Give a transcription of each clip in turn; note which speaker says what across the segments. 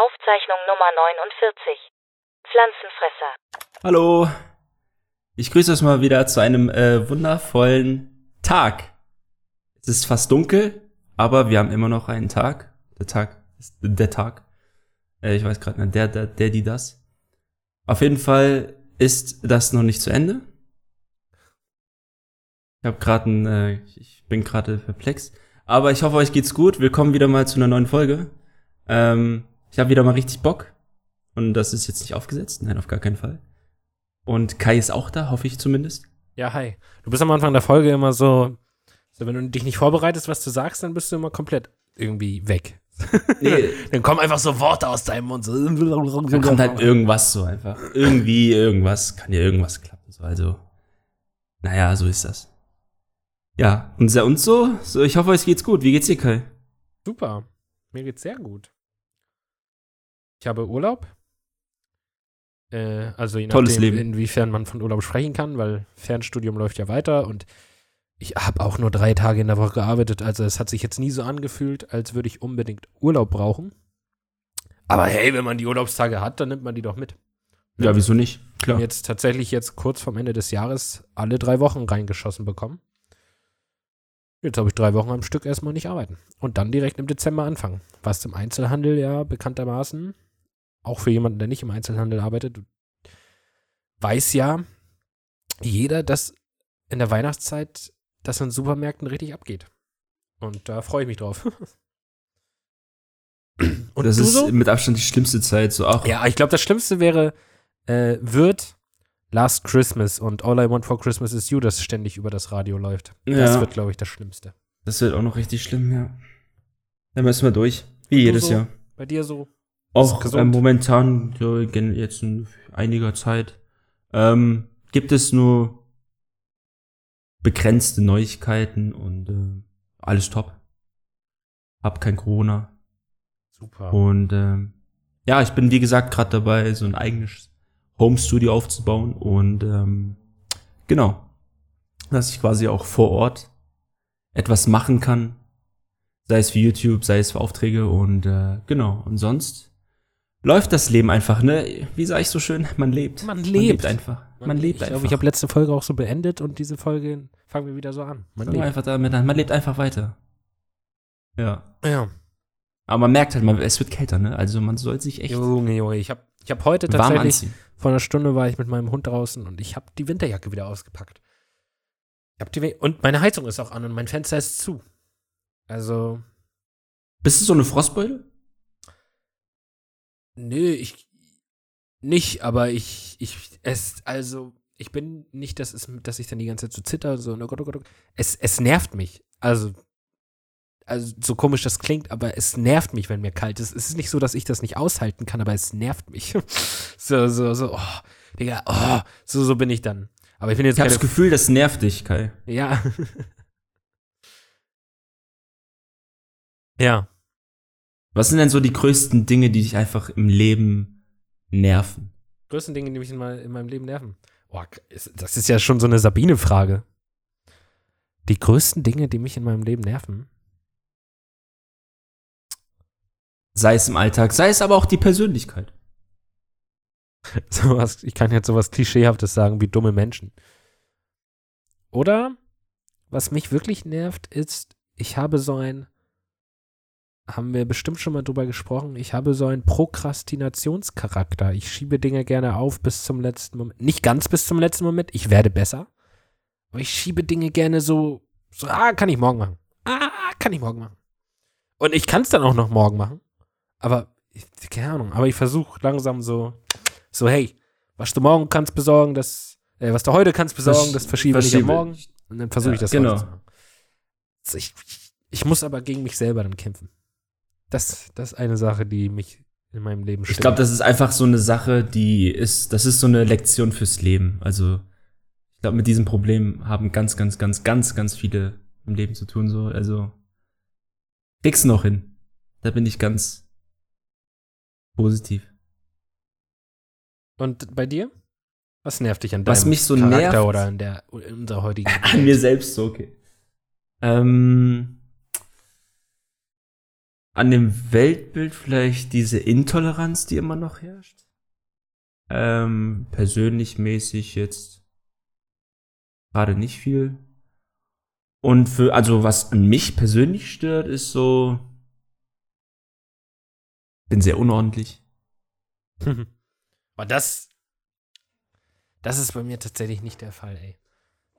Speaker 1: Aufzeichnung Nummer 49. Pflanzenfresser.
Speaker 2: Hallo. Ich grüße euch mal wieder zu einem äh, wundervollen Tag. Es ist fast dunkel, aber wir haben immer noch einen Tag. Der Tag ist der Tag. Äh, ich weiß gerade nicht, der, der, der, die, das. Auf jeden Fall ist das noch nicht zu Ende. Ich habe gerade ein, äh, ich bin gerade perplex. Aber ich hoffe, euch geht's gut. Willkommen wieder mal zu einer neuen Folge. Ähm, ich habe wieder mal richtig Bock. Und das ist jetzt nicht aufgesetzt. Nein, auf gar keinen Fall. Und Kai ist auch da, hoffe ich zumindest.
Speaker 3: Ja, hi. Du bist am Anfang der Folge immer so, so wenn du dich nicht vorbereitest, was du sagst, dann bist du immer komplett irgendwie weg.
Speaker 2: Nee,
Speaker 3: Dann kommen einfach so Worte aus deinem Mund. So.
Speaker 2: dann kommt halt irgendwas so einfach. Irgendwie, irgendwas, kann ja irgendwas klappen. So, also, naja, so ist das. Ja, und, se- und so, so, ich hoffe, euch geht's gut. Wie geht's dir, Kai?
Speaker 3: Super. Mir geht's sehr gut. Ich habe Urlaub. Äh, also je
Speaker 2: Tolles
Speaker 3: nachdem,
Speaker 2: Leben.
Speaker 3: inwiefern man von Urlaub sprechen kann, weil Fernstudium läuft ja weiter und ich habe auch nur drei Tage in der Woche gearbeitet. Also es hat sich jetzt nie so angefühlt, als würde ich unbedingt Urlaub brauchen. Aber hey, wenn man die Urlaubstage hat, dann nimmt man die doch mit.
Speaker 2: Ja, wieso nicht?
Speaker 3: Ich
Speaker 2: Klar.
Speaker 3: habe jetzt tatsächlich jetzt kurz vorm Ende des Jahres alle drei Wochen reingeschossen bekommen. Jetzt habe ich drei Wochen am Stück erstmal nicht arbeiten. Und dann direkt im Dezember anfangen. Was im Einzelhandel ja bekanntermaßen, auch für jemanden, der nicht im Einzelhandel arbeitet, weiß ja jeder, dass in der Weihnachtszeit das in Supermärkten richtig abgeht. Und da freue ich mich drauf. Und
Speaker 2: das ist
Speaker 3: so?
Speaker 2: mit Abstand die schlimmste Zeit. So, ach,
Speaker 3: Ja, ich glaube, das Schlimmste wäre, äh, wird Last Christmas und All I Want for Christmas is You, das ständig über das Radio läuft. Das
Speaker 2: Ja.
Speaker 3: wird, glaube ich, das Schlimmste.
Speaker 2: das wird auch noch richtig schlimm, ja. Dann müssen wir durch. Wie
Speaker 3: Und
Speaker 2: jedes
Speaker 3: so?
Speaker 2: Jahr.
Speaker 3: Bei dir so?
Speaker 2: Auch äh, momentan, gen- jetzt in einiger Zeit, ähm, gibt es nur begrenzte Neuigkeiten und äh, alles top. Hab kein Corona.
Speaker 3: Super.
Speaker 2: Und ähm, ja, ich bin wie gesagt gerade dabei, so ein eigenes Home-Studio aufzubauen und ähm, genau, dass ich quasi auch vor Ort etwas machen kann, sei es für YouTube, sei es für Aufträge und äh, genau. Und sonst läuft das Leben einfach, ne? Wie sage ich so schön? Man lebt.
Speaker 3: Man
Speaker 2: Man
Speaker 3: lebt.
Speaker 2: lebt einfach. Man, lebt
Speaker 3: ich
Speaker 2: einfach.
Speaker 3: glaube, ich habe letzte Folge auch so beendet und diese Folge fangen wir wieder so an. Man lebt.
Speaker 2: einfach damit an. Man lebt einfach weiter. Ja.
Speaker 3: Ja.
Speaker 2: Aber man merkt halt, man, es wird kälter, ne? Also man soll sich echt
Speaker 3: Junge, Junge, ich habe ich hab heute tatsächlich, vor einer Stunde war ich mit meinem Hund draußen und ich habe die Winterjacke wieder ausgepackt. Ich hab die, We- und meine Heizung ist auch an und mein Fenster ist zu. Also,
Speaker 2: Bist du so eine Frostbeule?
Speaker 3: Nö, ich nicht, aber ich, ich, es, also, ich bin nicht, dass, es, dass ich dann die ganze Zeit so zitter, so, oh Gott, oh Gott, oh Gott. Es, es nervt mich. Also, also, so komisch das klingt, aber es nervt mich, wenn mir kalt ist. Es ist nicht so, dass ich das nicht aushalten kann, aber es nervt mich. so, so, so, oh, Digga, oh, so, so bin ich dann. Aber ich bin jetzt
Speaker 2: Ich habe das Gefühl, das nervt dich, Kai.
Speaker 3: ja. ja.
Speaker 2: Was sind denn so die größten Dinge, die dich einfach im Leben nerven?
Speaker 3: größten Dinge, die mich in, mein, in meinem Leben nerven? Boah, das ist ja schon so eine Sabine-Frage. Die größten Dinge, die mich in meinem Leben nerven?
Speaker 2: Sei es im Alltag, sei es aber auch die Persönlichkeit.
Speaker 3: Sowas, ich kann jetzt sowas Klischeehaftes sagen wie dumme Menschen. Oder, was mich wirklich nervt, ist, ich habe so ein, haben wir bestimmt schon mal drüber gesprochen, ich habe so einen Prokrastinationscharakter. Ich schiebe Dinge gerne auf bis zum letzten Moment. Nicht ganz bis zum letzten Moment, ich werde besser. Aber ich schiebe Dinge gerne so, so, ah, kann ich morgen machen. Ah, kann ich morgen machen. Und ich kann es dann auch noch morgen machen. Aber, ich, keine Ahnung, aber ich versuche langsam so, so, hey, was du morgen kannst besorgen, das, äh, was du heute kannst besorgen, das verschiebe ich auf
Speaker 2: verschiebe.
Speaker 3: morgen. Und dann versuche ich
Speaker 2: Ja,
Speaker 3: das
Speaker 2: genau.
Speaker 3: machen. Also ich, ich muss aber gegen mich selber dann kämpfen. Das, das ist eine Sache, die mich in meinem Leben
Speaker 2: Ich glaube, das ist einfach so eine Sache, die ist, das ist so eine Lektion fürs Leben. Also, ich glaube, mit diesem Problem haben ganz, ganz, ganz, ganz, ganz viele im Leben zu tun, so. Also, krieg's noch hin. Da bin ich ganz positiv.
Speaker 3: Und bei dir? Was nervt dich an deinem
Speaker 2: Was mich so
Speaker 3: Charakter
Speaker 2: nervt-
Speaker 3: oder in der in unserer heutigen
Speaker 2: An mir selbst so, okay. Ähm, an dem Weltbild vielleicht diese Intoleranz, die immer noch herrscht. Ähm, persönlich mäßig jetzt gerade nicht viel. Und für, also was an mich persönlich stört, ist so, bin sehr unordentlich.
Speaker 3: Aber das, das ist bei mir tatsächlich nicht der Fall, ey.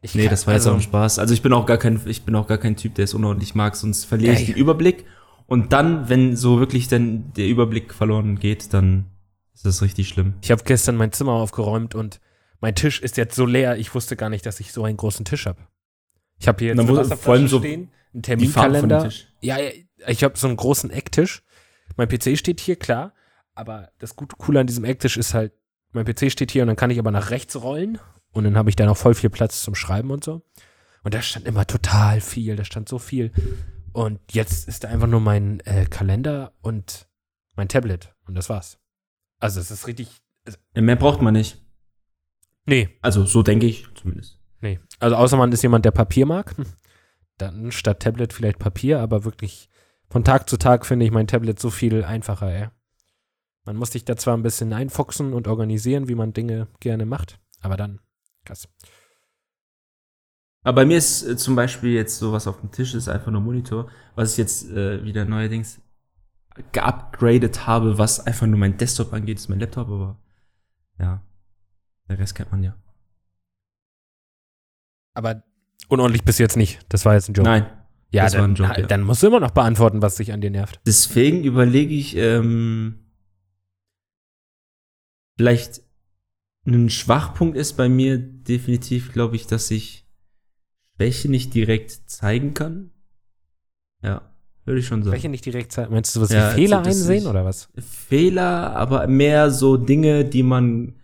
Speaker 3: Ich
Speaker 2: Nee,
Speaker 3: kann-
Speaker 2: das war jetzt
Speaker 3: also,
Speaker 2: auch ein Spaß. Also ich bin auch gar kein, ich bin auch gar kein Typ, der es unordentlich mag, sonst verliere ich
Speaker 3: Ey.
Speaker 2: den Überblick. Und dann, wenn so wirklich dann der Überblick verloren geht, dann ist das richtig schlimm.
Speaker 3: Ich habe gestern mein Zimmer aufgeräumt und mein Tisch ist jetzt so leer, ich wusste gar nicht, dass ich so einen großen Tisch habe. Ich habe hier jetzt eine
Speaker 2: vor allem so
Speaker 3: stehen, einen Terminkalender. Ja, ich habe so einen großen Ecktisch. Mein PC steht hier, klar. Aber das gute Coole an diesem Ecktisch ist halt, mein PC steht hier und dann kann ich aber nach rechts rollen. Und dann habe ich da noch voll viel Platz zum Schreiben und so. Und da stand immer total viel, da stand so viel. Und jetzt ist da einfach nur mein äh, Kalender und mein Tablet. Und das war's. Also es ist richtig.
Speaker 2: Mehr braucht man nicht.
Speaker 3: Nee,
Speaker 2: Also so denke ich zumindest.
Speaker 3: Nee. Also außer man ist jemand, der Papier mag, hm, dann statt Tablet vielleicht Papier, aber wirklich von Tag zu Tag finde ich mein Tablet so viel einfacher, ey. Man muss sich da zwar ein bisschen einfuchsen und organisieren, wie man Dinge gerne macht, aber dann, krass.
Speaker 2: Aber bei mir ist äh, zum Beispiel jetzt sowas auf dem Tisch ist einfach nur Monitor, was ich jetzt äh, wieder neuerdings geupgradet habe, was einfach nur mein Desktop angeht, ist mein Laptop, aber ja, der Rest kennt man ja.
Speaker 3: Aber unordentlich bis jetzt nicht. Das war jetzt ein Joke.
Speaker 2: Nein,
Speaker 3: ja,
Speaker 2: das war
Speaker 3: dann,
Speaker 2: ein Joke, ja.
Speaker 3: dann musst du immer noch beantworten, was dich an dir nervt.
Speaker 2: deswegen überlege ich, ähm, vielleicht ein Schwachpunkt ist bei mir definitiv, glaube ich, dass ich Schwäche nicht direkt zeigen kann. Ja, würde ich schon sagen.
Speaker 3: Welche nicht direkt zeigen? Meinst du sowas
Speaker 2: Ja,
Speaker 3: wie Fehler
Speaker 2: ist-
Speaker 3: einsehen oder was?
Speaker 2: Fehler, aber mehr so Dinge, die man,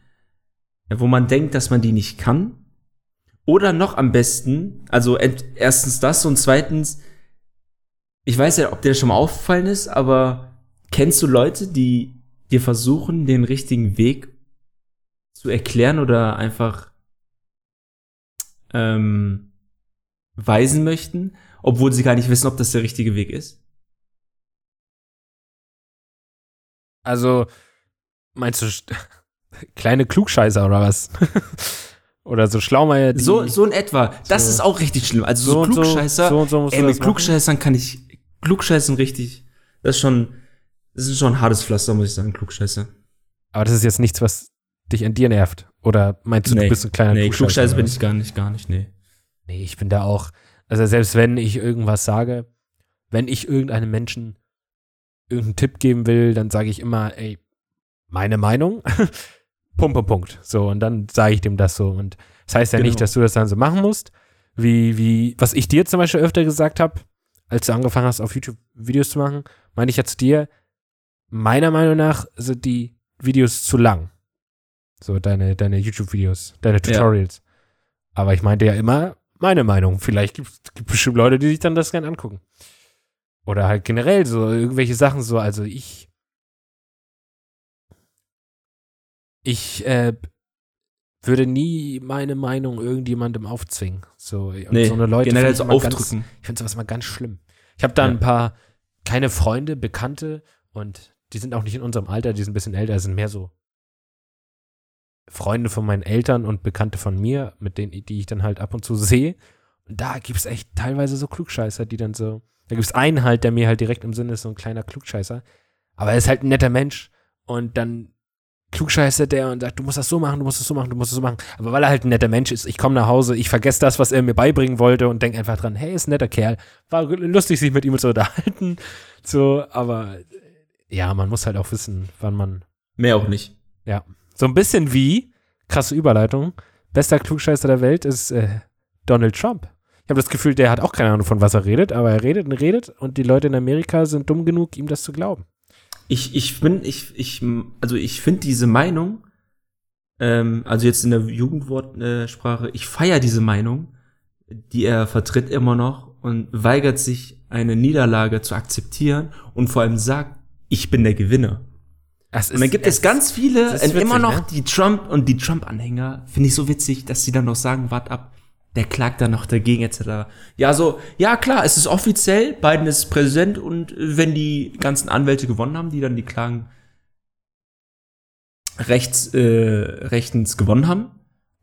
Speaker 2: wo man denkt, dass man die nicht kann. Oder noch am besten, also erstens das und zweitens, ich weiß ja, ob dir das schon mal aufgefallen ist, aber kennst du Leute, die dir versuchen, den richtigen Weg zu erklären oder einfach ähm, weisen möchten, obwohl sie gar nicht wissen, ob das der richtige Weg ist?
Speaker 3: Also, meinst du kleine Klugscheißer oder was? oder so Schlaumeier,
Speaker 2: So, so in etwa. Das
Speaker 3: So.
Speaker 2: ist auch richtig schlimm. Also so,
Speaker 3: so und so,
Speaker 2: Klugscheißer.
Speaker 3: so so musst
Speaker 2: ey,
Speaker 3: du
Speaker 2: mit
Speaker 3: machen.
Speaker 2: Klugscheißern kann ich. Klugscheißen richtig. Das ist schon. Das ist schon ein hartes Pflaster, muss ich sagen, Klugscheiße.
Speaker 3: Aber das ist jetzt nichts, was dich an dir nervt. Oder meinst du, du
Speaker 2: Nee.
Speaker 3: bist ein kleiner
Speaker 2: nee,
Speaker 3: Klugscheißer?
Speaker 2: Klugscheiße
Speaker 3: oder
Speaker 2: bin ich gar nicht, gar nicht, nee.
Speaker 3: Nee, ich bin da auch. Also selbst wenn ich irgendwas sage, wenn ich irgendeinem Menschen irgendeinen Tipp geben will, dann sage ich immer, ey, meine Meinung. Punkt, Punkt, Punkt. So, und dann sage ich dem das so. Und das heißt ja
Speaker 2: Genau.
Speaker 3: nicht, dass du das dann so machen musst. Wie, wie, was ich dir zum Beispiel öfter gesagt habe, als du angefangen hast, auf YouTube Videos zu machen, meine ich ja zu dir, meiner Meinung nach sind die Videos zu lang. So, deine, deine YouTube-Videos, deine Tutorials. Aber ich meinte ja immer meine Meinung. Vielleicht gibt es bestimmt Leute, die sich dann das gerne angucken. Oder halt generell so irgendwelche Sachen so. Also ich. Ich äh, würde nie meine Meinung irgendjemandem aufzwingen. So,
Speaker 2: Nee,
Speaker 3: so eine Leute
Speaker 2: generell so
Speaker 3: immer ganz,
Speaker 2: aufdrücken.
Speaker 3: ich finde sowas mal ganz schlimm. Ich habe da
Speaker 2: Ja.
Speaker 3: ein paar, keine Freunde, Bekannte und die sind auch nicht in unserem Alter, die sind ein bisschen älter, sind mehr so Freunde von meinen Eltern und Bekannte von mir, mit denen, die ich dann halt ab und zu sehe. Und da gibt es echt teilweise so Klugscheißer, die dann so, da gibt es einen halt, der mir halt direkt im Sinn ist, so ein kleiner Klugscheißer. Aber er ist halt ein netter Mensch und dann klugscheißert der und sagt, du musst das so machen, du musst das so machen, du musst das so machen. Aber weil er halt ein netter Mensch ist, ich komme nach Hause, ich vergesse das, was er mir beibringen wollte und denke einfach dran, hey, ist ein netter Kerl. War lustig, sich mit ihm zu unterhalten. So, aber ja, man muss halt auch wissen, wann man
Speaker 2: Mehr auch nicht.
Speaker 3: So ein bisschen wie, krasse Überleitung, bester Klugscheißer der Welt ist äh, Donald Trump. Ich habe das Gefühl, der hat auch keine Ahnung, von was er redet, aber er redet und redet und die Leute in Amerika sind dumm genug, ihm das zu glauben.
Speaker 2: Ich, ich bin, ich, ich, also ich finde diese Meinung, ähm, also jetzt in der Jugendwortsprache, ich feiere diese Meinung, die er vertritt immer noch und weigert sich, eine Niederlage zu akzeptieren und vor allem sagt, ich bin der Gewinner.
Speaker 3: Es
Speaker 2: Und dann gibt es, ganz viele,
Speaker 3: es
Speaker 2: und immer
Speaker 3: witzig,
Speaker 2: noch
Speaker 3: ne?
Speaker 2: die Trump und die Trump-Anhänger, finde ich so witzig, dass sie dann noch sagen, wart ab, der klagt dann noch dagegen, etc. Ja, so, ja klar, es ist offiziell, Biden ist Präsident und wenn die ganzen Anwälte gewonnen haben, die dann die Klagen rechts, äh, rechtens gewonnen haben,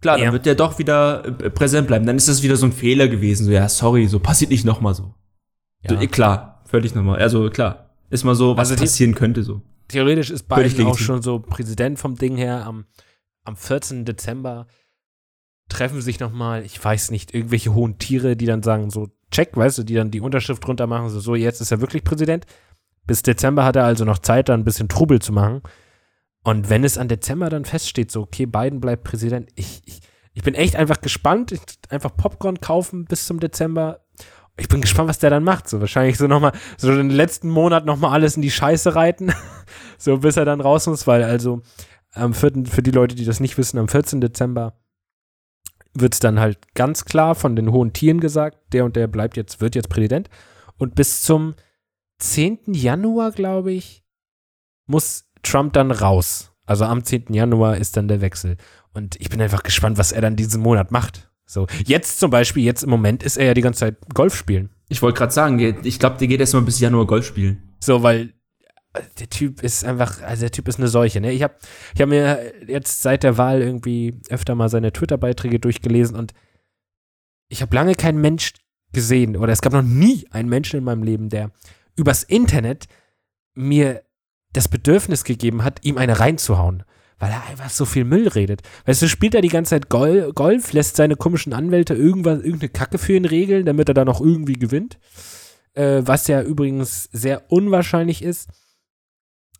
Speaker 2: klar, dann
Speaker 3: Ja.
Speaker 2: wird der doch wieder äh, präsent bleiben. Dann ist das wieder so ein Fehler gewesen. So, ja, sorry, so passiert nicht nochmal so. so. eh, Klar, völlig normal. Also klar, ist mal so, was
Speaker 3: Also
Speaker 2: passieren könnte so.
Speaker 3: Theoretisch ist Biden auch schon so Präsident vom Ding her. Am, am 14. Dezember treffen sich nochmal, ich weiß nicht, irgendwelche hohen Tiere, die dann sagen, so, check, weißt du, die dann die Unterschrift drunter machen, so, so, jetzt ist er wirklich Präsident. Bis Dezember hat er also noch Zeit, da ein bisschen Trubel zu machen. Und wenn es an Dezember dann feststeht, so, okay, Biden bleibt Präsident, ich, ich, ich bin echt einfach gespannt. Ich, einfach Popcorn kaufen bis zum Dezember. Ich bin gespannt, was der dann macht. So wahrscheinlich so nochmal, so den letzten Monat nochmal alles in die Scheiße reiten. so bis er dann raus muss, weil also am 4., für die Leute, die das nicht wissen, am 14. Dezember wird es dann halt ganz klar von den hohen Tieren gesagt, der und der bleibt jetzt, wird jetzt Präsident. Und bis zum 10. Januar, glaube ich, muss Trump dann raus. Also am 10. Januar ist dann der Wechsel. Und ich bin einfach gespannt, was er dann diesen Monat macht. So, jetzt zum Beispiel, jetzt im Moment ist er ja die ganze Zeit Golf spielen.
Speaker 2: Ich wollte gerade sagen, ich glaube, der geht erst mal bis Januar Golf spielen.
Speaker 3: So, weil äh, der Typ ist einfach, also der Typ ist eine Seuche, ne? Ich habe ich hab mir jetzt seit der Wahl irgendwie öfter mal seine Twitter-Beiträge durchgelesen und ich habe lange keinen Mensch gesehen oder es gab noch nie einen Menschen in meinem Leben, der übers Internet mir das Bedürfnis gegeben hat, ihm eine reinzuhauen. Weil er einfach so viel Müll redet. Weißt du, spielt er die ganze Zeit Gol Golf, lässt seine komischen Anwälte irgendwas, irgendeine Kacke für ihn regeln, damit er da noch irgendwie gewinnt. Äh, was ja übrigens sehr unwahrscheinlich ist,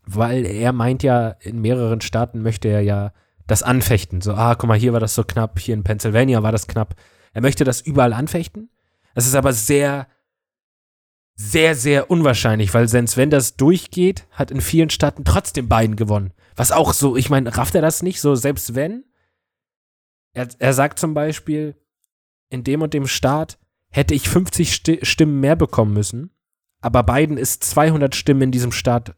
Speaker 3: weil er meint ja, in mehreren Staaten möchte er ja das anfechten. So, ah, guck mal, hier war das so knapp, hier in Pennsylvania war das knapp. Er möchte das überall anfechten. Das ist aber sehr, sehr, sehr unwahrscheinlich, weil selbst wenn das durchgeht, hat in vielen Staaten trotzdem Biden gewonnen. Was auch so, ich meine, rafft er das nicht? So, selbst wenn? Er, er sagt zum Beispiel, in dem und dem Staat hätte ich 50 Sti Stimmen mehr bekommen müssen, aber Biden ist 200 Stimmen in diesem Staat,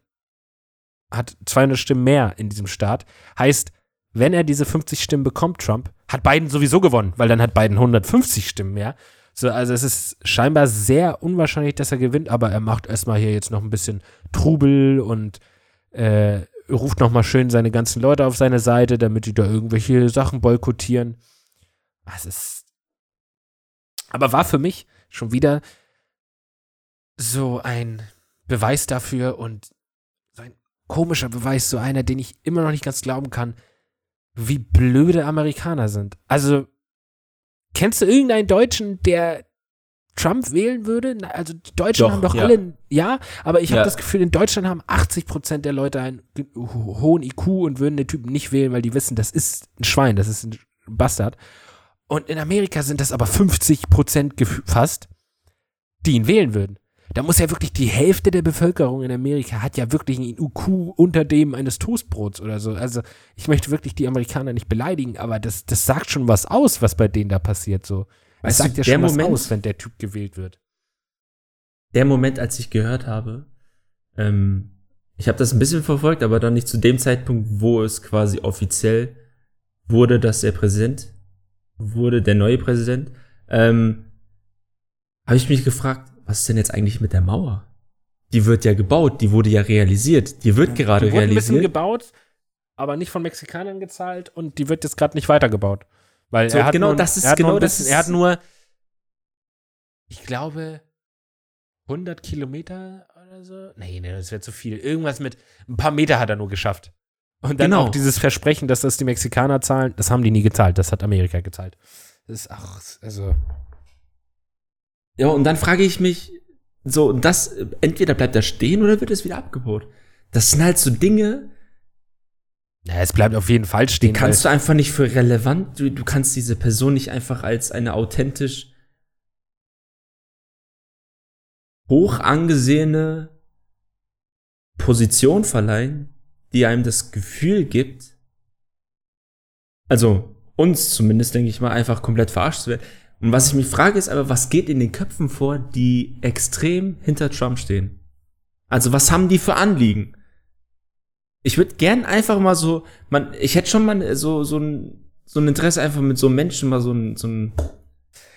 Speaker 3: hat 200 Stimmen mehr in diesem Staat. Heißt, wenn er diese 50 Stimmen bekommt, Trump, hat Biden sowieso gewonnen, weil dann hat Biden 150 Stimmen mehr. So, also es ist scheinbar sehr unwahrscheinlich, dass er gewinnt, aber er macht erstmal hier jetzt noch ein bisschen Trubel und äh, ruft nochmal schön seine ganzen Leute auf seine Seite, damit die da irgendwelche Sachen boykottieren. Es ist. Aber war für mich schon wieder so ein Beweis dafür und so ein komischer Beweis, so einer, den ich immer noch nicht ganz glauben kann, wie blöde Amerikaner sind. Also, kennst du irgendeinen Deutschen, der Trump wählen würde? Also, die Deutschen
Speaker 2: Doch,
Speaker 3: haben doch
Speaker 2: ja.
Speaker 3: alle, ja, aber ich habe
Speaker 2: Ja.
Speaker 3: das Gefühl, in Deutschland haben 80% der Leute einen hohen IQ und würden den Typen nicht wählen, weil die wissen, das ist ein Schwein, das ist ein Bastard. Und in Amerika sind das aber 50% gef- fast, die ihn wählen würden. Da muss ja wirklich die Hälfte der Bevölkerung in Amerika hat ja wirklich einen IQ unter dem eines Toastbrots oder so. Also ich möchte wirklich die Amerikaner nicht beleidigen, aber das, das sagt schon was aus, was bei denen da passiert. So, es sagt ja
Speaker 2: der
Speaker 3: schon was
Speaker 2: Moment-
Speaker 3: aus, wenn der Typ gewählt wird.
Speaker 2: der Moment, als ich gehört habe, ähm, ich habe das ein bisschen verfolgt, aber dann nicht zu dem Zeitpunkt, wo es quasi offiziell wurde, dass er Präsident wurde, der neue Präsident, ähm, habe ich mich gefragt, was ist denn jetzt eigentlich mit der Mauer? Die wird ja gebaut, die wurde ja realisiert, die wird gerade
Speaker 3: die wurde ein bisschen
Speaker 2: realisiert.
Speaker 3: gebaut, aber nicht von Mexikanern gezahlt und die wird jetzt gerade nicht weitergebaut. Weil
Speaker 2: So,
Speaker 3: er hat
Speaker 2: genau,
Speaker 3: nur,
Speaker 2: das ist-
Speaker 3: er hat
Speaker 2: genau
Speaker 3: nur ein
Speaker 2: das
Speaker 3: bisschen,
Speaker 2: ist-
Speaker 3: er hat nur, ich glaube, 100 Kilometer oder so. Nee, nee, das wäre zu viel. Irgendwas mit, ein paar Meter hat er nur geschafft. Und dann
Speaker 2: Genau.
Speaker 3: auch dieses Versprechen, dass das die Mexikaner zahlen, das haben die nie gezahlt, das hat Amerika gezahlt. Das ist, ach, also,
Speaker 2: Ja, und dann frage ich mich, so, das, entweder bleibt er stehen oder wird es wieder abgebaut. Das sind halt so Dinge,
Speaker 3: ja, es bleibt auf jeden Fall stehen.
Speaker 2: Die kannst du einfach nicht für relevant, du, du kannst diese Person nicht einfach als eine authentisch hoch angesehene Position verleihen, die einem das Gefühl gibt, also uns zumindest, denke ich mal, einfach komplett verarscht zu werden. Und was ich mich frage, ist aber, was geht in den Köpfen vor, die extrem hinter Trump stehen? Also, was haben die für Anliegen? Ich würde gern einfach mal so, man, ich hätte schon mal so, so ein, so ein Interesse einfach mit so einem Menschen mal so ein, so ein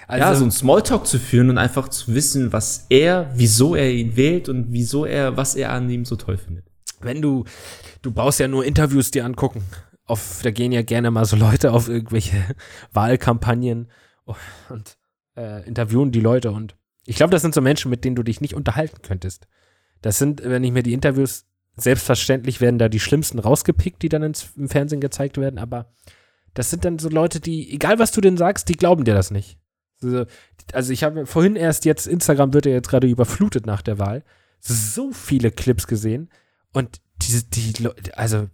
Speaker 3: Also,
Speaker 2: ja, so ein Smalltalk zu führen und einfach zu wissen, was er, wieso er ihn wählt und wieso er, was er an ihm so toll findet.
Speaker 3: wenn du, du brauchst ja nur Interviews dir angucken. Auf, da gehen ja gerne mal so Leute auf irgendwelche Wahlkampagnen und äh, interviewen die Leute und ich glaube, das sind so Menschen, mit denen du dich nicht unterhalten könntest. Das sind, wenn ich mir die Interviews, selbstverständlich werden da die schlimmsten rausgepickt, die dann ins, im Fernsehen gezeigt werden, aber das sind dann so Leute, die, egal was du denen sagst, die glauben dir das nicht. Also, also ich habe vorhin erst jetzt, Instagram wird ja jetzt gerade überflutet nach der Wahl, so viele Clips gesehen und diese, die, Leute, also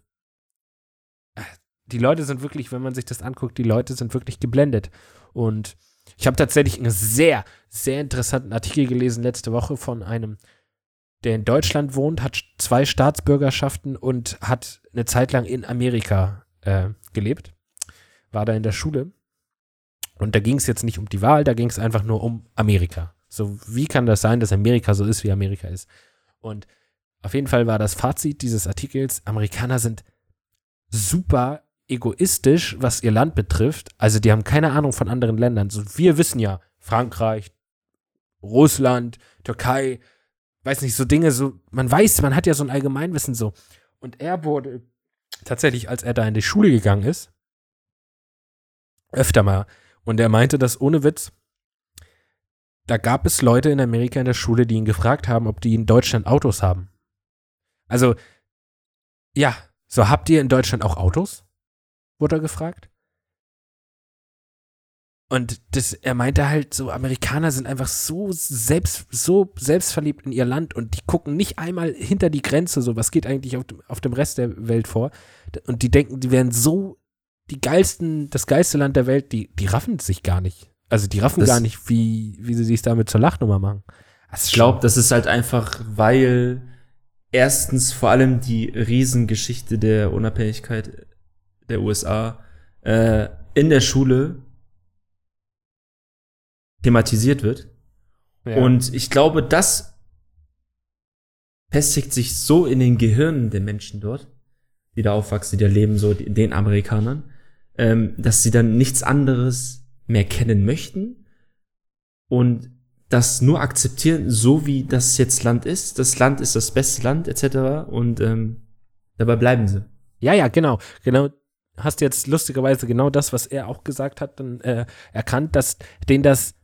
Speaker 3: äh, die Leute sind wirklich, wenn man sich das anguckt, die Leute sind wirklich geblendet. Und ich habe tatsächlich einen sehr, sehr interessanten Artikel gelesen letzte Woche von einem, der in Deutschland wohnt, hat zwei Staatsbürgerschaften und hat eine Zeit lang in Amerika äh, gelebt. War da in der Schule. Und da ging es jetzt nicht um die Wahl, da ging es einfach nur um Amerika. So, wie kann das sein, dass Amerika so ist, wie Amerika ist? Und auf jeden Fall war das Fazit dieses Artikels, Amerikaner sind super egoistisch, was ihr Land betrifft. Also die haben keine Ahnung von anderen Ländern. So, wir wissen ja, Frankreich, Russland, Türkei, weiß nicht, so Dinge, so, man weiß, man hat ja so ein Allgemeinwissen so. Und er wurde tatsächlich, als er da in die Schule gegangen ist, öfter mal, und er meinte das ohne Witz, da gab es Leute in Amerika in der Schule, die ihn gefragt haben, ob die in Deutschland Autos haben. Also, ja, so habt ihr in Deutschland auch Autos? Wurde er gefragt. Und das, er meinte halt, so Amerikaner sind einfach so selbst, so selbstverliebt in ihr Land und die gucken nicht einmal hinter die Grenze, so was geht eigentlich auf dem, auf dem Rest der Welt vor. Und die denken, die wären so die geilsten, das geilste Land der Welt, die, die raffen sich gar nicht. Also die raffen
Speaker 2: Das-
Speaker 3: gar nicht, wie, wie sie sich damit zur Lachnummer machen. Ist
Speaker 2: Ich glaube, das ist halt einfach, weil erstens vor allem die Riesengeschichte der Unabhängigkeit der USA äh, in der Schule thematisiert wird.
Speaker 3: ja.
Speaker 2: Und ich glaube, das festigt sich so in den Gehirnen der Menschen dort, die da aufwachsen, die da leben, so den Amerikanern, ähm, dass sie dann nichts anderes mehr kennen möchten und das nur akzeptieren, so wie das jetzt Land ist. Das Land ist das beste Land, etc. Und ähm, dabei bleiben sie.
Speaker 3: Ja, ja, genau. Genau. Hast jetzt lustigerweise genau das, was er auch gesagt hat, dann äh, erkannt, dass den das,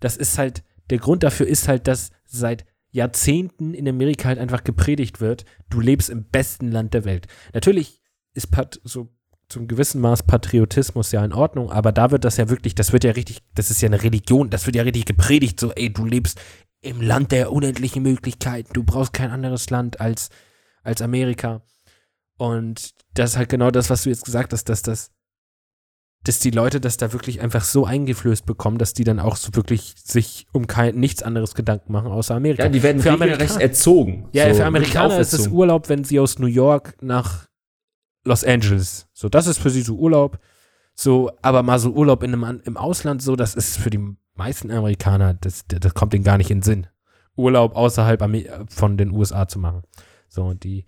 Speaker 3: das ist halt, der Grund dafür ist halt, dass seit Jahrzehnten in Amerika halt einfach gepredigt wird, du lebst im besten Land der Welt. Natürlich ist Pat so zum gewissen Maß Patriotismus ja in Ordnung, aber da wird das ja wirklich, das wird ja richtig, das ist ja eine Religion, das wird ja richtig gepredigt, so, ey, du lebst im Land der unendlichen Möglichkeiten, du brauchst kein anderes Land als, als Amerika. Und das ist halt genau das, was du jetzt gesagt hast, dass das, dass die Leute das da wirklich einfach so eingeflößt bekommen, dass die dann auch so wirklich sich um kein, nichts anderes Gedanken machen außer Amerika.
Speaker 2: Ja, die werden
Speaker 3: Für
Speaker 2: regelrecht erzogen.
Speaker 3: Ja,
Speaker 2: So,
Speaker 3: für Amerikaner ist es. Urlaub, wenn sie aus New York nach Los Angeles. So, das ist für sie so Urlaub. So, aber mal so Urlaub in einem, im Ausland, so, das ist für die meisten Amerikaner, das, das kommt denen gar nicht in den Sinn. Urlaub außerhalb von den USA zu machen. So, und die.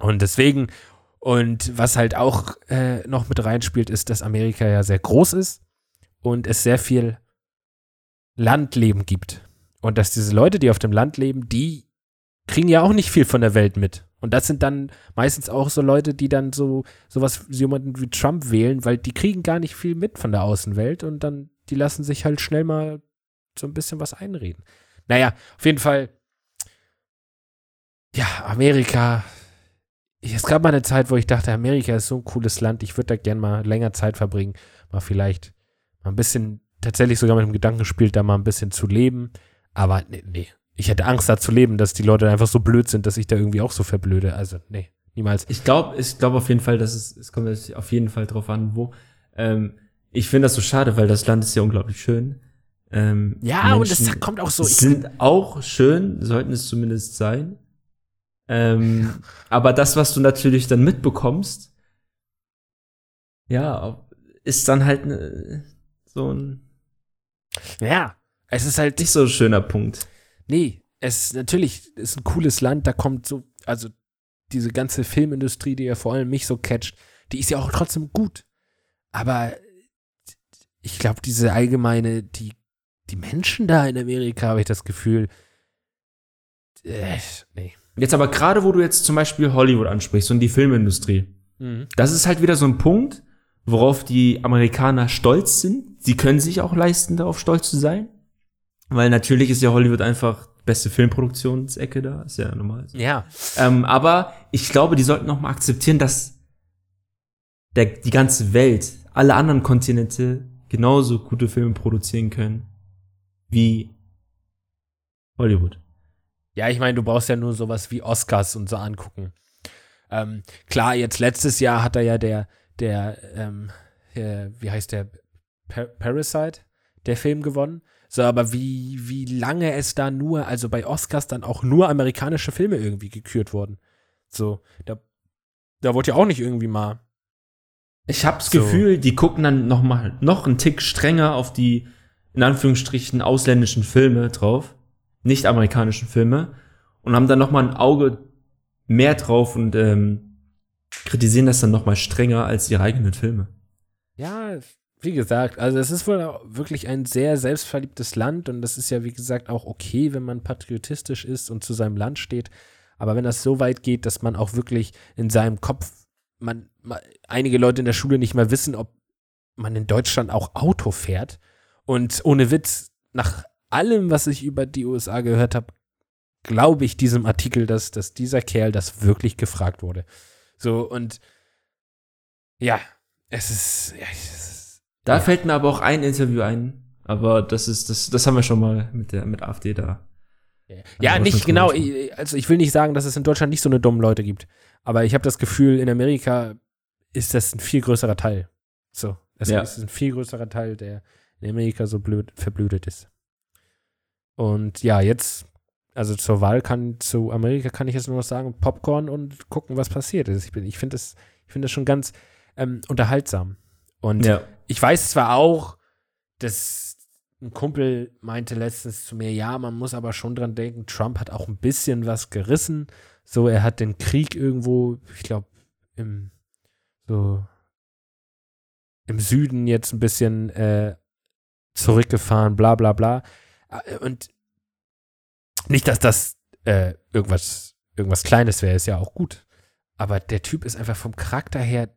Speaker 3: Und deswegen, und was halt auch äh, noch mit reinspielt, ist, dass Amerika ja sehr groß ist und es sehr viel Landleben gibt. Und dass diese Leute, die auf dem Land leben, die kriegen ja auch nicht viel von der Welt mit. Und das sind dann meistens auch so Leute, die dann so sowas jemanden wie Trump wählen, weil die kriegen gar nicht viel mit von der Außenwelt und dann die lassen sich halt schnell mal so ein bisschen was einreden. Naja, auf jeden Fall. Ja, Amerika. Es gab mal eine Zeit, wo ich dachte, Amerika ist so ein cooles Land, ich würde da gern mal länger Zeit verbringen, mal vielleicht mal ein bisschen, tatsächlich sogar mit dem Gedanken gespielt, da mal ein bisschen zu leben. Aber nee, nee. Ich hätte Angst, da zu leben, dass die Leute einfach so blöd sind, dass ich da irgendwie auch so verblöde. Also, nee, niemals.
Speaker 2: Ich glaube, ich glaube auf jeden Fall, dass es, es kommt auf jeden Fall drauf an, wo. Ähm, ich finde das so schade, weil das Land ist ja unglaublich schön. Ähm,
Speaker 3: Ja, und
Speaker 2: Menschen
Speaker 3: es kommt auch so.
Speaker 2: Sind auch schön, sollten es zumindest sein. Ähm, aber das, was du natürlich dann mitbekommst, ja, ist dann halt ne, so ein
Speaker 3: ja, es ist halt
Speaker 2: nicht so schöner Punkt.
Speaker 3: Nee, es ist natürlich ist ein cooles Land, da kommt so, also diese ganze Filmindustrie, die ja vor allem mich so catcht, die ist ja auch trotzdem gut. Aber ich glaube, diese allgemeine, die, die Menschen da in Amerika, habe ich das Gefühl, äh, nee.
Speaker 2: Jetzt aber gerade, wo du jetzt zum Beispiel Hollywood ansprichst und die Filmindustrie,
Speaker 3: Mhm.
Speaker 2: das ist halt wieder so ein Punkt, worauf die Amerikaner stolz sind. Sie können sich auch leisten, darauf stolz zu sein. Weil natürlich ist ja Hollywood einfach beste Filmproduktionsecke da, ist ja normal.
Speaker 3: Ja,
Speaker 2: Ähm, aber ich glaube, die sollten auch mal akzeptieren, dass der, die ganze Welt, alle anderen Kontinente genauso gute Filme produzieren können wie Hollywood.
Speaker 3: Ja, ich meine, du brauchst ja nur sowas wie Oscars und so angucken. Ähm, klar, jetzt letztes Jahr hat er ja der, der, ähm, äh, wie heißt der, Pa- Parasite, der Film gewonnen. So, aber wie, wie lange es da nur, also bei Oscars dann auch nur amerikanische Filme irgendwie gekürt wurden. So, da, da wurde ja auch nicht irgendwie mal.
Speaker 2: Ich habe das
Speaker 3: So.
Speaker 2: Gefühl, die gucken dann noch mal noch einen Tick strenger auf die in Anführungsstrichen ausländischen Filme drauf, nicht amerikanischen Filme und haben dann noch mal ein Auge mehr drauf und ähm, kritisieren das dann noch mal strenger als ihre eigenen Filme.
Speaker 3: Ja, wie gesagt, also es ist wohl wirklich ein sehr selbstverliebtes Land und das ist ja, wie gesagt, auch okay, wenn man patriotisch ist und zu seinem Land steht. Aber wenn das so weit geht, dass man auch wirklich in seinem Kopf, man, ma- einige Leute in der Schule nicht mal wissen, ob man in Deutschland auch Auto fährt. Und ohne Witz, nach allem, was ich über die USA gehört habe, glaube ich diesem Artikel, dass, dass dieser Kerl das wirklich gefragt wurde. So, und ja, es ist, ja, es ist
Speaker 2: Da
Speaker 3: Ja.
Speaker 2: fällt mir aber auch ein Interview ein, aber das ist das das haben wir schon mal mit der mit AfD da.
Speaker 3: Ja,
Speaker 2: aber
Speaker 3: nicht genau. ich- Also ich will nicht sagen, dass es in Deutschland nicht so eine dummen Leute gibt. Aber ich habe das Gefühl, in Amerika ist das ein viel größerer Teil. So. Es
Speaker 2: Ja.
Speaker 3: ist ein viel größerer Teil, der in Amerika so blöd, verblödet ist. Und ja, jetzt, also zur Wahl kann, zu Amerika kann ich jetzt nur noch sagen, Popcorn und gucken, was passiert ist. Ich, bin- ich finde das, ich finde das schon ganz ähm, unterhaltsam. Und
Speaker 2: Ja.
Speaker 3: ich weiß zwar auch, dass ein Kumpel meinte letztens zu mir, ja, man muss aber schon dran denken, Trump hat auch ein bisschen was gerissen. So, er hat den Krieg irgendwo, ich glaube, im so im Süden jetzt ein bisschen äh, zurückgefahren, bla bla bla. Äh, Und nicht, dass das äh, irgendwas, irgendwas Kleines wäre, ist ja auch gut. Aber der Typ ist einfach vom Charakter her,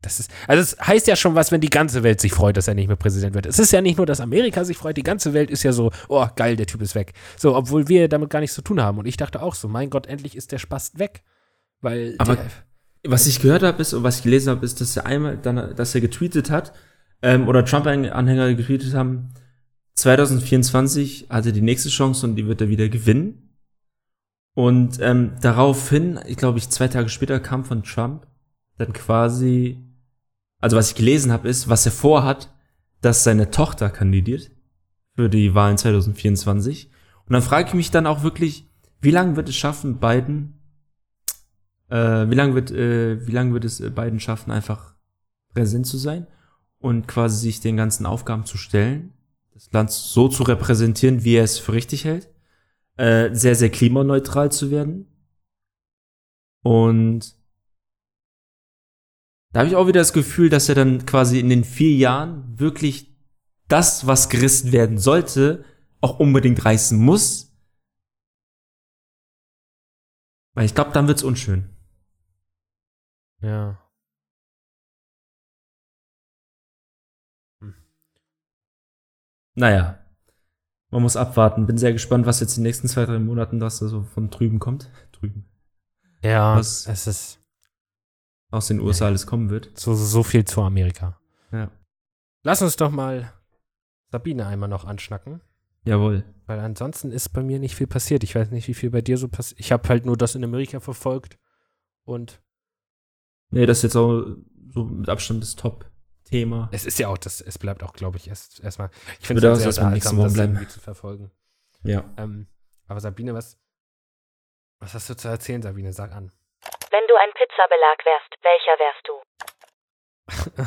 Speaker 3: das ist, also es heißt ja schon was, wenn die ganze Welt sich freut, dass er nicht mehr Präsident wird. Es ist ja nicht nur, dass Amerika sich freut, die ganze Welt ist ja so, oh geil, der Typ ist weg. So, obwohl wir damit gar nichts zu tun haben. Und ich dachte auch so, mein Gott, endlich ist der Spast weg. Weil
Speaker 2: Aber-
Speaker 3: der,
Speaker 2: Was ich gehört habe ist und was ich gelesen habe, ist, dass er einmal dann dass er getweetet hat ähm, oder Trump-Anhänger getweetet haben, 2024 hat er die nächste Chance und die wird er wieder gewinnen. Und ähm, daraufhin, ich glaube, ich zwei Tage später kam von Trump dann quasi, also was ich gelesen habe, ist, was er vorhat, dass seine Tochter kandidiert für die Wahlen 2024. Und dann frage ich mich dann auch wirklich, wie lange wird es schaffen, Biden, äh, wie lange wird, äh, wie lange wird es äh, Biden schaffen, einfach präsent zu sein und quasi sich den ganzen Aufgaben zu stellen, das Land so zu repräsentieren, wie er es für richtig hält, äh, sehr, sehr klimaneutral zu werden. Und da habe ich auch wieder das Gefühl, dass er dann quasi in den vier Jahren wirklich das, was gerissen werden sollte, auch unbedingt reißen muss. Weil ich glaube, dann wird's unschön.
Speaker 3: ja.
Speaker 2: Naja, man muss abwarten. Bin sehr gespannt, was jetzt in den nächsten zwei, drei Monaten das da so von drüben kommt. Drüben.
Speaker 3: Ja,
Speaker 2: Was-
Speaker 3: es ist
Speaker 2: Aus den USA
Speaker 3: Nee.
Speaker 2: alles kommen wird.
Speaker 3: so, so viel zu Amerika.
Speaker 2: Ja.
Speaker 3: Lass uns doch mal Sabine einmal noch anschnacken.
Speaker 2: Jawohl.
Speaker 3: Weil ansonsten ist bei mir nicht viel passiert. Ich weiß nicht, wie viel bei dir so passiert. Ich habe halt nur das in Amerika verfolgt. Und
Speaker 2: Nee, das ist jetzt auch so mit Abstand das Top-Thema.
Speaker 3: es ist ja auch das, es bleibt auch, glaube ich, erst erstmal. Ich finde es sehr unterhaltsam, das
Speaker 2: bleiben.
Speaker 3: irgendwie zu verfolgen.
Speaker 2: Ja.
Speaker 3: Ähm, aber Sabine, was, was hast du zu erzählen, Sabine? Sag an.
Speaker 1: Wenn du ein Pizzabelag wärst, welcher wärst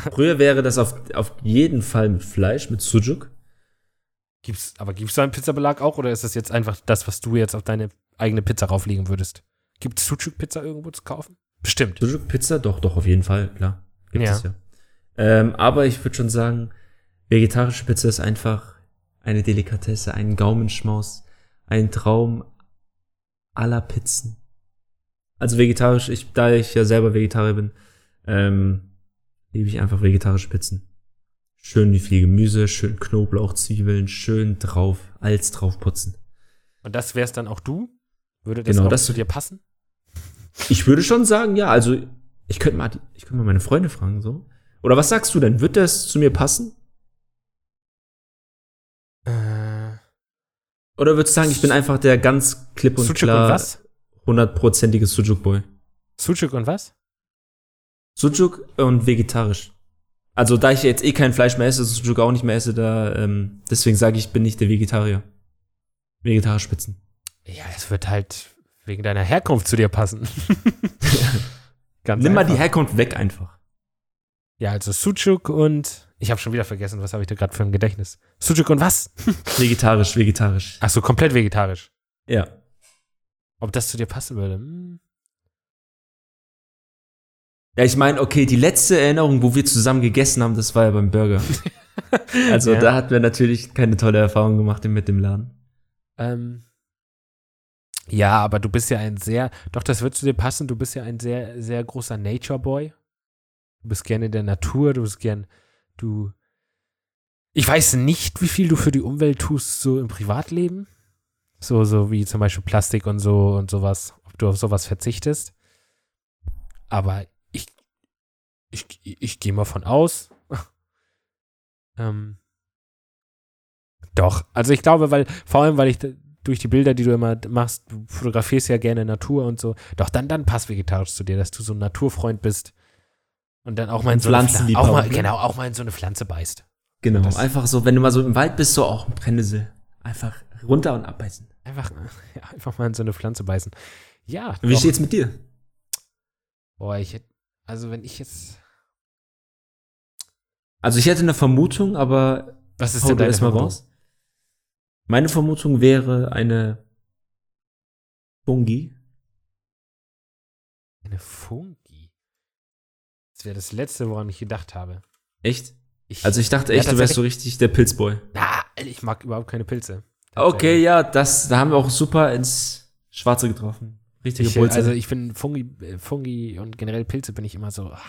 Speaker 1: du?
Speaker 2: Früher wäre das auf, auf jeden Fall mit Fleisch, mit Sujuk.
Speaker 3: Gibt's, aber gibt's da einen Pizzabelag auch oder ist das jetzt einfach das, was du jetzt auf deine eigene Pizza rauflegen würdest? Gibt es Sucuk-Pizza irgendwo zu kaufen? Bestimmt.
Speaker 2: Sujuk Pizza, doch, doch, auf jeden Fall, klar. Gibt
Speaker 3: Ja.
Speaker 2: es ja. Ähm, aber ich würde schon sagen, Vegetarische Pizza ist einfach eine Delikatesse, ein Gaumenschmaus, ein Traum aller Pizzen. Also vegetarisch, ich, da ich ja selber Vegetarier bin, ähm, liebe ich einfach vegetarische Pizzen. Schön wie viel Gemüse, schön Knoblauch, Zwiebeln, schön drauf, als drauf putzen.
Speaker 3: Und das wär's dann auch du? Würde das
Speaker 2: Genau,
Speaker 3: auch
Speaker 2: das-
Speaker 3: zu dir passen?
Speaker 2: Ich würde schon sagen, ja, also ich könnte mal, ich könnte mal meine Freunde fragen, so. Oder was sagst du denn? Wird das zu mir passen?
Speaker 3: Äh,
Speaker 2: Oder würdest du sagen, ich bin einfach der ganz klipp und
Speaker 3: Sucuk
Speaker 2: klar
Speaker 3: und was?
Speaker 2: hundertprozentige Sujuk-Boy?
Speaker 3: Sucuk und was?
Speaker 2: Sujuk und vegetarisch. Also da ich jetzt eh kein Fleisch mehr esse, Sujuk auch nicht mehr esse, da ähm, deswegen sage ich, ich bin nicht der Vegetarier. Vegetarisch Spitzen.
Speaker 3: Ja, es wird halt wegen deiner Herkunft zu dir passen.
Speaker 2: Nimm mal die
Speaker 3: einfach.
Speaker 2: Herkunft weg einfach.
Speaker 3: Ja, also Sucuk und ich habe schon wieder vergessen, was habe ich da gerade für ein Gedächtnis? Sucuk und was?
Speaker 2: Vegetarisch, vegetarisch.
Speaker 3: Ach so, komplett vegetarisch.
Speaker 2: Ja.
Speaker 3: Ob das zu dir passen würde? Hm.
Speaker 2: Ja, ich meine, okay, die letzte Erinnerung, wo wir zusammen gegessen haben, das war ja beim Burger. Also
Speaker 3: Ja.
Speaker 2: da hatten wir natürlich keine tolle Erfahrung gemacht mit dem Laden.
Speaker 3: Ähm, ja, aber du bist ja ein sehr, doch, das wird zu dir passen, du bist ja ein sehr, sehr großer Nature Boy. Du bist gerne in der Natur, du bist gern, du. Ich weiß nicht, wie viel du für die Umwelt tust, so im Privatleben. So, so wie zum Beispiel Plastik und so und sowas, ob du auf sowas verzichtest. Aber ich, ich, ich gehe mal von aus. ähm, doch, also ich glaube, weil, vor allem, weil ich durch die Bilder, die du immer machst, du fotografierst ja gerne Natur und so, doch dann, dann passt vegetarisch zu dir, dass du so ein Naturfreund bist und dann auch mal in so eine, Pfla-
Speaker 2: Pflanzenliebhaber,
Speaker 3: auch mal,
Speaker 2: ne?
Speaker 3: genau, auch mal in so eine Pflanze beißt.
Speaker 2: Genau.
Speaker 3: Das-
Speaker 2: einfach so, wenn du mal so im Wald bist, so auch ein Brennnessel. Einfach runter und abbeißen.
Speaker 3: Einfach, ja, einfach mal in so eine Pflanze beißen. Ja,
Speaker 2: Wie
Speaker 3: doch.
Speaker 2: steht's mit dir?
Speaker 3: Boah, ich hätte, also wenn ich jetzt,
Speaker 2: Also ich hätte eine Vermutung, aber
Speaker 3: was ist denn deine
Speaker 2: erst mal
Speaker 3: Vermutung?
Speaker 2: raus. Meine Vermutung wäre eine Fungi.
Speaker 3: Eine Fungi. Das wäre das Letzte, woran ich gedacht habe.
Speaker 2: Echt?
Speaker 3: Ich,
Speaker 2: Also ich dachte
Speaker 3: Ja,
Speaker 2: echt, du wärst so richtig der Pilzboy.
Speaker 3: na, ich mag überhaupt keine Pilze.
Speaker 2: Okay, ja, das, da haben wir auch super ins Schwarze getroffen. Richtige
Speaker 3: Ich,
Speaker 2: Pulse.
Speaker 3: also ich bin Fungi, äh, Fungi und generell Pilze bin ich immer so. ah,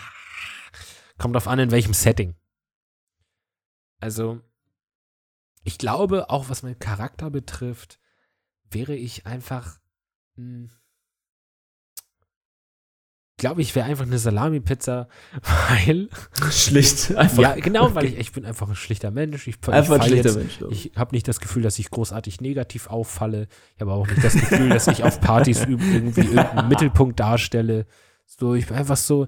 Speaker 3: Kommt drauf an, in welchem Setting. Also, ich glaube, auch was meinen Charakter betrifft, wäre ich einfach. Mh, ich glaube, ich wäre einfach eine Salami-Pizza, weil.
Speaker 2: Schlicht. Einfach.
Speaker 3: ja, genau, weil ich, ich bin einfach ein schlichter Mensch. Ich,
Speaker 2: einfach ein
Speaker 3: ich fall
Speaker 2: schlechter
Speaker 3: jetzt,
Speaker 2: Mensch. glaub ich.
Speaker 3: habe nicht das Gefühl, dass ich großartig negativ auffalle. Ich habe auch nicht das Gefühl, dass ich auf Partys irgendwie irgendeinen Mittelpunkt darstelle. So, ich bin einfach so,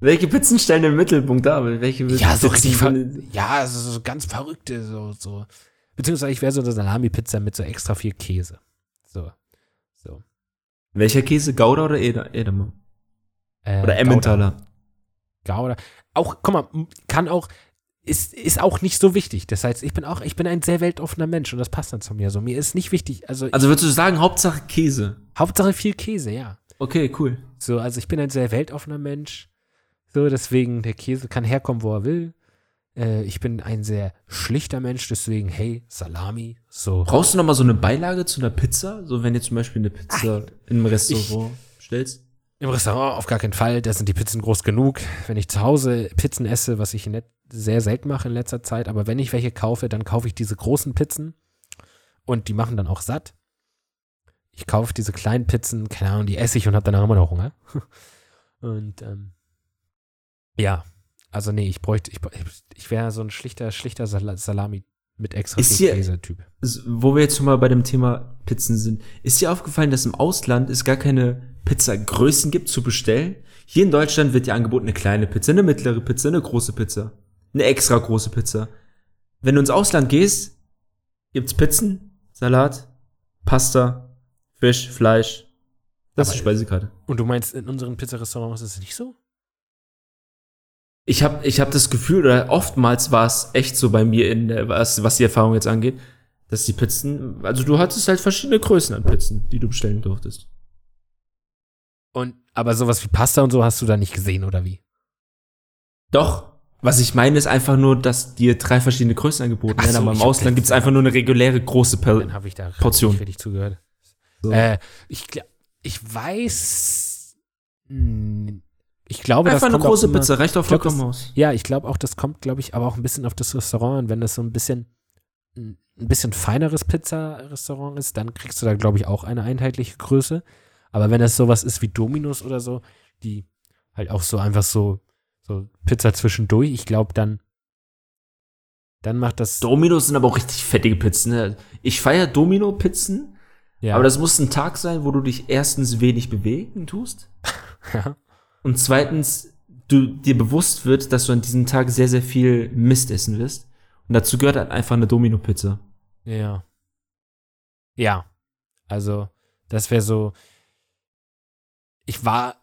Speaker 2: Welche Pizzen stellen den Mittelpunkt dar? Welche
Speaker 3: ja, so richtig, ja, so, so ganz verrückte, so, so. Beziehungsweise ich wäre so eine Salami-Pizza mit so extra viel Käse. So, so.
Speaker 2: Welcher Käse? Gouda oder Eder Edamer?
Speaker 3: Äh,
Speaker 2: Oder Emmentaler?
Speaker 3: Gouda. Auch, guck mal, kann auch, ist, ist auch nicht so wichtig. Das heißt, ich bin auch, ich bin ein sehr weltoffener Mensch und das passt dann zu mir. So, mir ist nicht wichtig, also,
Speaker 2: Also würdest du sagen, Hauptsache Käse?
Speaker 3: Hauptsache viel Käse, ja.
Speaker 2: Okay, cool.
Speaker 3: So, also ich bin ein sehr weltoffener Mensch. So, deswegen, der Käse kann herkommen, wo er will. Äh, ich bin ein sehr schlichter Mensch, deswegen, hey, Salami, so.
Speaker 2: Brauchst du noch mal so eine Beilage zu einer Pizza? So, wenn du zum Beispiel eine Pizza im Restaurant stellst?
Speaker 3: Im Restaurant auf gar keinen Fall, da sind die Pizzen groß genug. Wenn ich zu Hause Pizzen esse, was ich sehr selten mache in letzter Zeit, aber wenn ich welche kaufe, dann kaufe ich diese großen Pizzen und die machen dann auch satt. Ich kaufe diese kleinen Pizzen, keine Ahnung, die esse ich und habe danach immer noch Hunger. Und ähm, ja, also nee, ich bräuchte, ich, ich wäre so ein schlichter, schlichter Sal Salami mit extra
Speaker 2: Ist
Speaker 3: viel
Speaker 2: hier-
Speaker 3: Käse-Typ.
Speaker 2: Wo wir jetzt schon mal bei dem Thema Pizzen sind. Ist dir aufgefallen, dass im Ausland es gar keine Pizzagrößen gibt zu bestellen? Hier in Deutschland wird dir angeboten eine kleine Pizza, eine mittlere Pizza, eine große Pizza. Eine extra große Pizza. Wenn du ins Ausland gehst, gibt's Pizzen, Salat, Pasta, Fisch, Fleisch. Das
Speaker 3: Aber-
Speaker 2: ist Speisekarte.
Speaker 3: Und du meinst, in unseren Pizzarestaurants ist es nicht so?
Speaker 2: Ich habe ich hab das Gefühl, oder oftmals war es echt so bei mir, in der, was, was die Erfahrung jetzt angeht, dass die Pizzen, also du hattest halt verschiedene Größen an Pizzen, die du bestellen durftest.
Speaker 3: Und, aber sowas wie Pasta und so hast du da nicht gesehen, oder wie?
Speaker 2: Doch, Was ich meine, ist einfach nur, dass dir drei verschiedene Größen angeboten werden,
Speaker 3: so,
Speaker 2: aber im
Speaker 3: hab
Speaker 2: Ausland gibt es einfach nur eine reguläre große
Speaker 3: Dann
Speaker 2: per
Speaker 3: habe ich da
Speaker 2: Portion.
Speaker 3: richtig richtig zugehört.
Speaker 2: So.
Speaker 3: Äh, ich, ich weiß. Ich glaube,
Speaker 2: Einfach
Speaker 3: das
Speaker 2: eine große
Speaker 3: immer,
Speaker 2: Pizza, reicht auch vollkommen aus.
Speaker 3: Ja, ich glaube auch, das kommt, glaube ich, aber auch ein bisschen auf das Restaurant an. Wenn das so ein bisschen ein bisschen feineres Pizza-Restaurant ist, dann kriegst du da, glaube ich, auch eine einheitliche Größe. Aber wenn das sowas ist wie Dominos oder so, die halt auch so einfach so, so Pizza zwischendurch, ich glaube, dann, dann macht das.
Speaker 2: Dominos sind aber auch richtig fettige Pizzen. Ne? Ich feiere Domino-Pizzen,
Speaker 3: ja,
Speaker 2: aber das muss ein Tag sein, wo du dich erstens wenig bewegen tust
Speaker 3: ja,
Speaker 2: und zweitens du dir bewusst wird, dass du an diesem Tag sehr, sehr viel Mist essen wirst. Und dazu gehört halt einfach eine Domino-Pizza.
Speaker 3: ja. Ja. Also, das wäre so. Ich war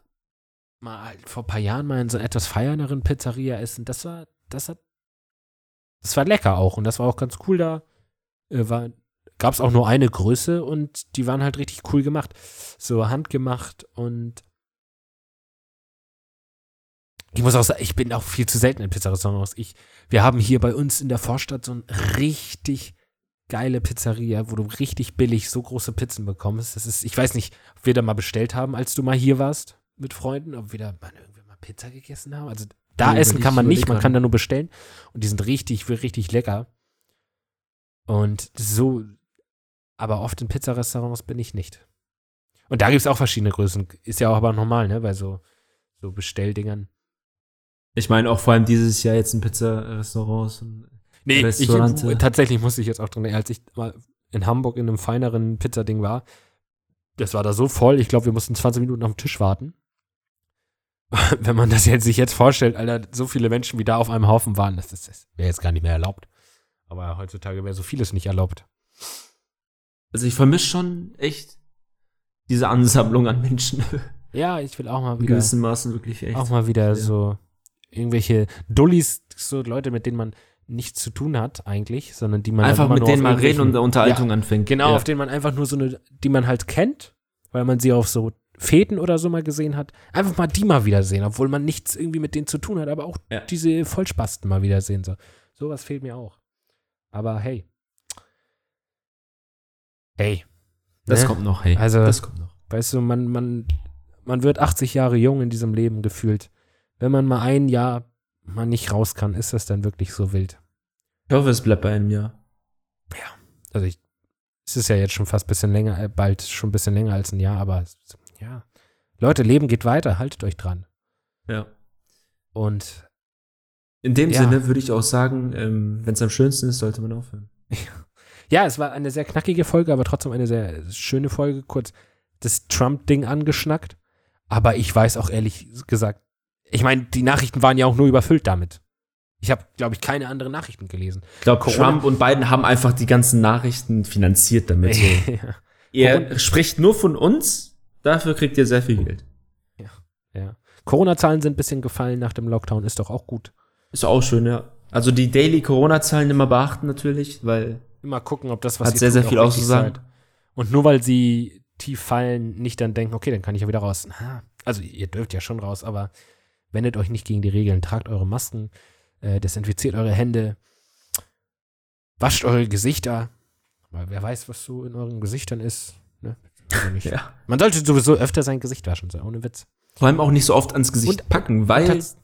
Speaker 3: mal halt vor ein paar Jahren mal in so einer etwas feierneren Pizzeria essen. Das war, das hat, das war lecker auch und das war auch ganz cool da. Äh, war, gab es auch nur eine Größe und die waren halt richtig cool gemacht. So handgemacht und ich muss auch sagen, ich bin auch viel zu selten in Pizzarestaurants. Ich, wir haben hier bei uns in der Vorstadt so ein richtig geile Pizzeria, wo du richtig billig so große Pizzen bekommst. Das ist, ich weiß nicht, ob wir da mal bestellt haben, als du mal hier warst mit Freunden, ob wir da mal irgendwie mal Pizza gegessen haben. Also da
Speaker 2: Nee,
Speaker 3: essen kann man nicht, man kann da nur bestellen. Und die sind richtig, richtig lecker. Und so, aber oft in Pizzarestaurants bin ich nicht. Und da gibt es auch verschiedene Größen. Ist ja auch aber normal, ne? Bei so, so Bestelldingern.
Speaker 2: Ich meine auch vor allem dieses Jahr jetzt ein Pizzarestaurant.
Speaker 3: Nee, ich,
Speaker 2: Restaurante.
Speaker 3: tatsächlich musste ich jetzt auch dran, als ich mal in Hamburg in einem feineren Pizzading war, das war da so voll, ich glaube, wir mussten 20 Minuten auf dem Tisch warten. Wenn man das jetzt sich jetzt vorstellt, Alter, so viele Menschen wie da auf einem Haufen waren, das, das, das wäre jetzt gar nicht mehr erlaubt. Aber heutzutage wäre so vieles nicht erlaubt.
Speaker 2: Also ich vermisse schon echt diese Ansammlung an Menschen.
Speaker 3: Ja, ich will auch mal
Speaker 2: In
Speaker 3: wieder,
Speaker 2: gewissem Maßen wirklich echt.
Speaker 3: auch mal wieder
Speaker 2: Ja.
Speaker 3: so irgendwelche Dullis, so Leute, mit denen man nichts zu tun hat eigentlich, sondern die man dann
Speaker 2: Einfach
Speaker 3: immer
Speaker 2: mit denen mal reden und eine Unterhaltung anfängt.
Speaker 3: Genau,
Speaker 2: Ja.
Speaker 3: auf denen man einfach nur so eine, die man halt kennt, weil man sie auf so Fäden oder so mal gesehen hat. Einfach mal die mal wiedersehen, obwohl man nichts irgendwie mit denen zu tun hat, aber auch
Speaker 2: Ja.
Speaker 3: diese Vollspasten mal wiedersehen. So. Sowas fehlt mir auch. Aber hey. Hey.
Speaker 2: Das
Speaker 3: Ne?
Speaker 2: kommt noch, hey.
Speaker 3: Also-
Speaker 2: das kommt noch.
Speaker 3: Weißt du, man, man, man wird 80 Jahre jung in diesem Leben gefühlt. Wenn man mal ein Jahr mal nicht raus kann, ist das dann wirklich so wild.
Speaker 2: Ich hoffe, es bleibt bei einem Jahr.
Speaker 3: also ich, es ist ja jetzt schon fast ein bisschen länger, äh, bald schon ein bisschen länger als ein Jahr, aber ja. Leute, Leben geht weiter, haltet euch dran.
Speaker 2: Ja.
Speaker 3: Und
Speaker 2: In dem
Speaker 3: Ja.
Speaker 2: Sinne würde ich auch sagen, ähm, wenn es am schönsten ist, sollte man aufhören.
Speaker 3: ja, es war eine sehr knackige Folge, aber trotzdem eine sehr schöne Folge. Kurz das Trump-Ding angeschnackt. Aber ich weiß auch ehrlich gesagt, ich meine, die Nachrichten waren ja auch nur überfüllt damit. Ich habe, glaube ich, keine anderen Nachrichten gelesen.
Speaker 2: Ich glaube,
Speaker 3: Corona-
Speaker 2: Trump und Biden haben einfach die ganzen Nachrichten finanziert damit. So.
Speaker 3: ja.
Speaker 2: ihr spricht nur von uns, dafür kriegt ihr sehr viel Geld.
Speaker 3: ja. Corona-Zahlen sind ein bisschen gefallen nach dem Lockdown, ist doch auch gut.
Speaker 2: Ist auch schön, ja. Also die Daily Corona-Zahlen immer beachten natürlich, weil
Speaker 3: Immer gucken, ob das, was
Speaker 2: hat sehr,
Speaker 3: tut,
Speaker 2: sehr viel auszusagen.
Speaker 3: seid. Und nur weil sie tief fallen, nicht dann denken, okay, dann kann ich ja wieder raus. Na, Also ihr dürft ja schon raus, aber wendet euch nicht gegen die Regeln. Tragt eure Masken, äh, desinfiziert eure Hände, wascht eure Gesichter. Weil wer weiß, was so in euren Gesichtern ist. Ne? Also.
Speaker 2: Ja.
Speaker 3: Man sollte sowieso öfter sein Gesicht waschen, so ohne Witz.
Speaker 2: Vor allem auch nicht so oft ans Gesicht
Speaker 3: Und-
Speaker 2: packen, weil
Speaker 3: Tats-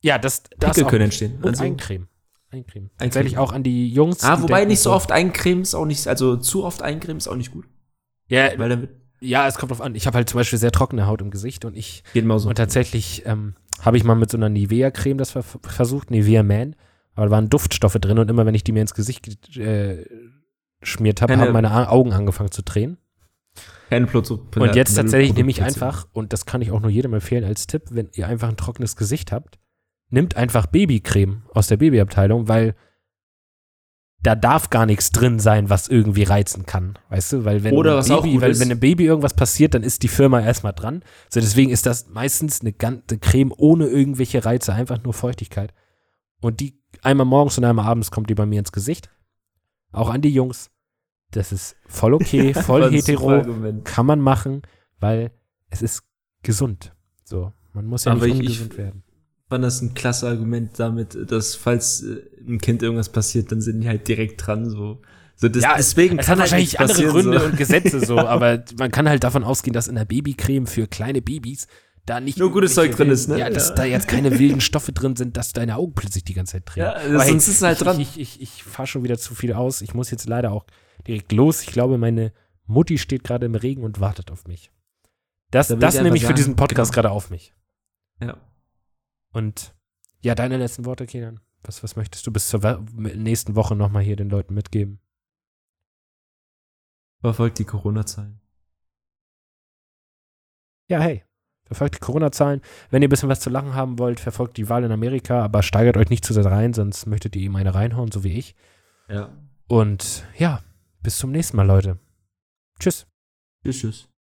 Speaker 3: ja, das, das
Speaker 2: Pickel können entstehen.
Speaker 3: Und
Speaker 2: Also,
Speaker 3: eincremen. Eincremen.
Speaker 2: Eincremen.
Speaker 3: Tatsächlich auch an die Jungs.
Speaker 2: ah, wobei
Speaker 3: denken
Speaker 2: nicht so oft eincremen ist auch nicht, also zu oft eincremen ist auch nicht gut.
Speaker 3: Ja,
Speaker 2: Weil dann wird,
Speaker 3: ja, es kommt drauf an. Ich habe halt zum Beispiel sehr trockene Haut im Gesicht und ich
Speaker 2: geht so.
Speaker 3: Und tatsächlich ähm, habe ich mal mit so einer Nivea-Creme das ver versucht, Nivea Man. Aber da waren Duftstoffe drin und immer wenn ich die mir ins Gesicht äh, geschmiert habe, haben meine A- Augen angefangen zu drehen.
Speaker 2: Keine
Speaker 3: Und jetzt tatsächlich nehme ich einfach, und das kann ich auch nur jedem empfehlen als Tipp, wenn ihr einfach ein trockenes Gesicht habt, nimmt einfach Babycreme aus der Babyabteilung, weil da darf gar nichts drin sein, was irgendwie reizen kann. Weißt du, weil wenn
Speaker 2: Oder was auch
Speaker 3: Baby,
Speaker 2: gut
Speaker 3: weil
Speaker 2: ist-
Speaker 3: wenn einem Baby irgendwas passiert, dann ist die Firma erstmal dran. So deswegen ist das meistens eine ganze Creme ohne irgendwelche Reize, einfach nur Feuchtigkeit. Und die einmal morgens und einmal abends kommt die bei mir ins Gesicht. Auch an die Jungs. Das ist voll okay, voll hetero kann man machen, weil es ist gesund. So, man muss ja
Speaker 2: Aber
Speaker 3: nicht
Speaker 2: ich-
Speaker 3: ungesund werden.
Speaker 2: Fand das ein klasse Argument damit, dass falls äh, einem Kind irgendwas passiert, dann sind die halt direkt dran, so. So, das,
Speaker 3: ja,
Speaker 2: deswegen
Speaker 3: es
Speaker 2: kann
Speaker 3: hat
Speaker 2: halt
Speaker 3: wahrscheinlich andere Gründe
Speaker 2: so.
Speaker 3: und Gesetze so, aber man kann halt davon ausgehen, dass in der Babycreme für kleine Babys da nicht
Speaker 2: Nur gutes Zeug drin ist, ne?
Speaker 3: Ja, dass
Speaker 2: Ja.
Speaker 3: da jetzt keine wilden Stoffe drin sind, dass deine Augen plötzlich die ganze Zeit drehen.
Speaker 2: Ja,
Speaker 3: Aber hey,
Speaker 2: sonst ist es halt
Speaker 3: ich,
Speaker 2: dran.
Speaker 3: Ich, ich, ich, ich fahre schon wieder zu viel aus. Ich muss jetzt leider auch direkt los. Ich glaube, meine Mutti steht gerade im Regen und wartet auf mich. Das,
Speaker 2: Da
Speaker 3: das nehme ich für diesen Podcast
Speaker 2: genau.
Speaker 3: gerade auf mich.
Speaker 2: Ja.
Speaker 3: Und ja, deine letzten Worte, Kenan. Was, was möchtest du bis zur nächsten Woche nochmal hier den Leuten mitgeben?
Speaker 2: Verfolgt die Corona-Zahlen.
Speaker 3: Ja, hey, verfolgt die Corona-Zahlen. Wenn ihr ein bisschen was zu lachen haben wollt, verfolgt die Wahl in Amerika, aber steigert euch nicht zu sehr rein, sonst möchtet ihr ihm eine reinhauen, so wie ich.
Speaker 2: Ja.
Speaker 3: Und ja, bis zum nächsten Mal, Leute. Tschüss.
Speaker 2: Tschüss, tschüss.